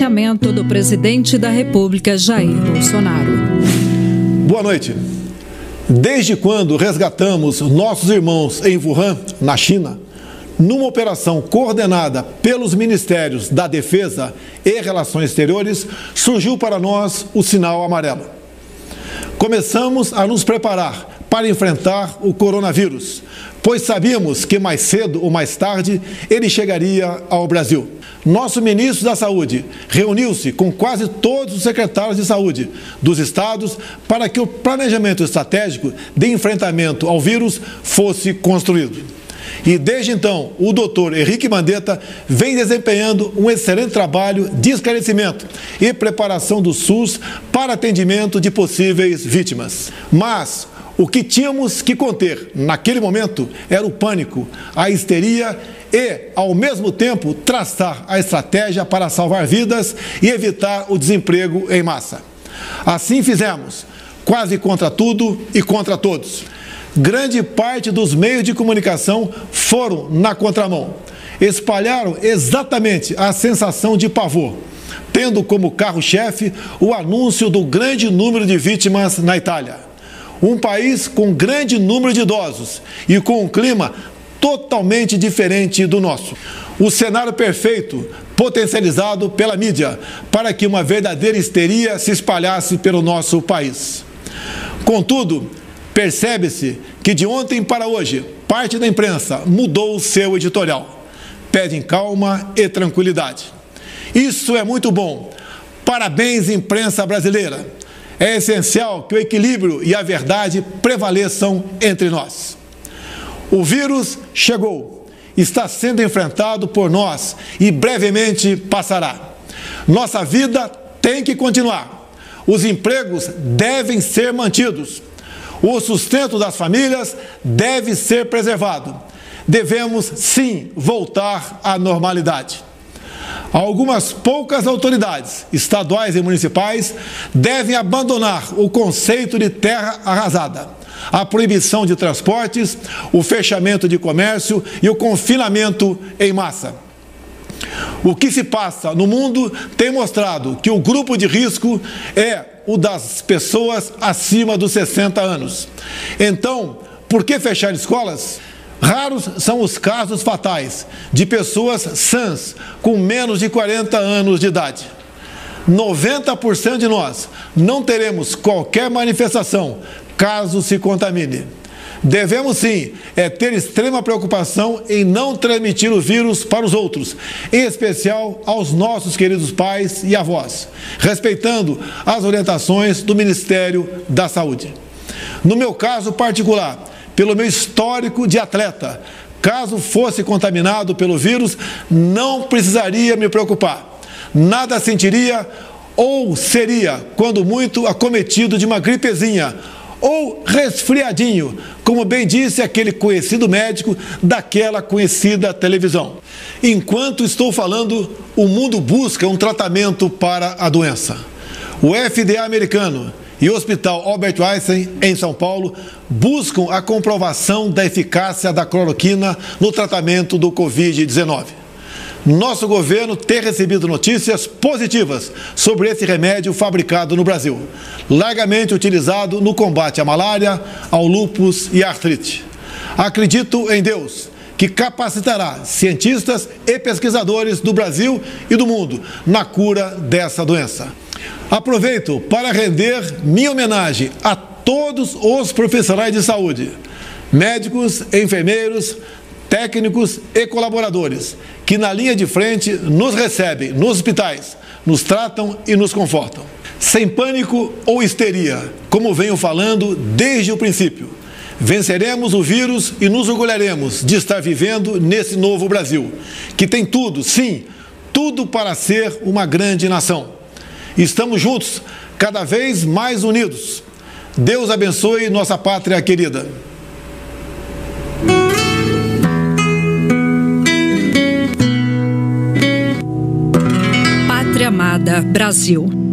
do presidente da República, Jair Bolsonaro. Boa noite. Desde quando resgatamos nossos irmãos em Wuhan, na China, numa operação coordenada pelos Ministérios da Defesa e Relações Exteriores, surgiu para nós o sinal amarelo. Começamos a nos preparar para enfrentar o coronavírus, pois sabíamos que mais cedo ou mais tarde ele chegaria ao Brasil. Nosso ministro da Saúde reuniu-se com quase todos os secretários de saúde dos estados para que o planejamento estratégico de enfrentamento ao vírus fosse construído. E desde então, o doutor Henrique Mandetta vem desempenhando um excelente trabalho de esclarecimento e preparação do SUS para atendimento de possíveis vítimas. Mas o que tínhamos que conter naquele momento era o pânico, a histeria e, ao mesmo tempo, traçar a estratégia para salvar vidas e evitar o desemprego em massa. Assim fizemos, quase contra tudo e contra todos. Grande parte dos meios de comunicação foram na contramão. Espalharam exatamente a sensação de pavor, tendo como carro-chefe o anúncio do grande número de vítimas na Itália um país com grande número de idosos e com um clima totalmente diferente do nosso. O cenário perfeito, potencializado pela mídia, para que uma verdadeira histeria se espalhasse pelo nosso país. Contudo, percebe-se que de ontem para hoje, parte da imprensa mudou o seu editorial. Pedem calma e tranquilidade. Isso é muito bom. Parabéns, imprensa brasileira é essencial que o equilíbrio e a verdade prevaleçam entre nós. O vírus chegou, está sendo enfrentado por nós e brevemente passará. Nossa vida tem que continuar. Os empregos devem ser mantidos. O sustento das famílias deve ser preservado. Devemos, sim, voltar à normalidade. Algumas poucas autoridades, estaduais e municipais, devem abandonar o conceito de terra arrasada, a proibição de transportes, o fechamento de comércio e o confinamento em massa. O que se passa no mundo tem mostrado que o grupo de risco é o das pessoas acima dos 60 anos. Então, por que fechar escolas? Raros são os casos fatais de pessoas sãs com menos de 40 anos de idade. 90% de nós não teremos qualquer manifestação caso se contamine. Devemos sim é ter extrema preocupação em não transmitir o vírus para os outros, em especial aos nossos queridos pais e avós, respeitando as orientações do Ministério da Saúde. No meu caso particular, pelo meu histórico de atleta. Caso fosse contaminado pelo vírus, não precisaria me preocupar. Nada sentiria ou seria, quando muito, acometido de uma gripezinha ou resfriadinho, como bem disse aquele conhecido médico daquela conhecida televisão. Enquanto estou falando, o mundo busca um tratamento para a doença. O FDA americano e o Hospital Albert Einstein, em São Paulo, buscam a comprovação da eficácia da cloroquina no tratamento do Covid-19. Nosso governo tem recebido notícias positivas sobre esse remédio fabricado no Brasil, largamente utilizado no combate à malária, ao lúpus e à artrite. Acredito em Deus que capacitará cientistas e pesquisadores do Brasil e do mundo na cura dessa doença. Aproveito para render minha homenagem a todos os profissionais de saúde, médicos, enfermeiros, técnicos e colaboradores que na linha de frente nos recebem nos hospitais, nos tratam e nos confortam. Sem pânico ou histeria, como venho falando desde o princípio. Venceremos o vírus e nos orgulharemos de estar vivendo nesse novo Brasil, que tem tudo, sim, tudo para ser uma grande nação. Estamos juntos, cada vez mais unidos. Deus abençoe nossa pátria querida. Pátria Amada Brasil.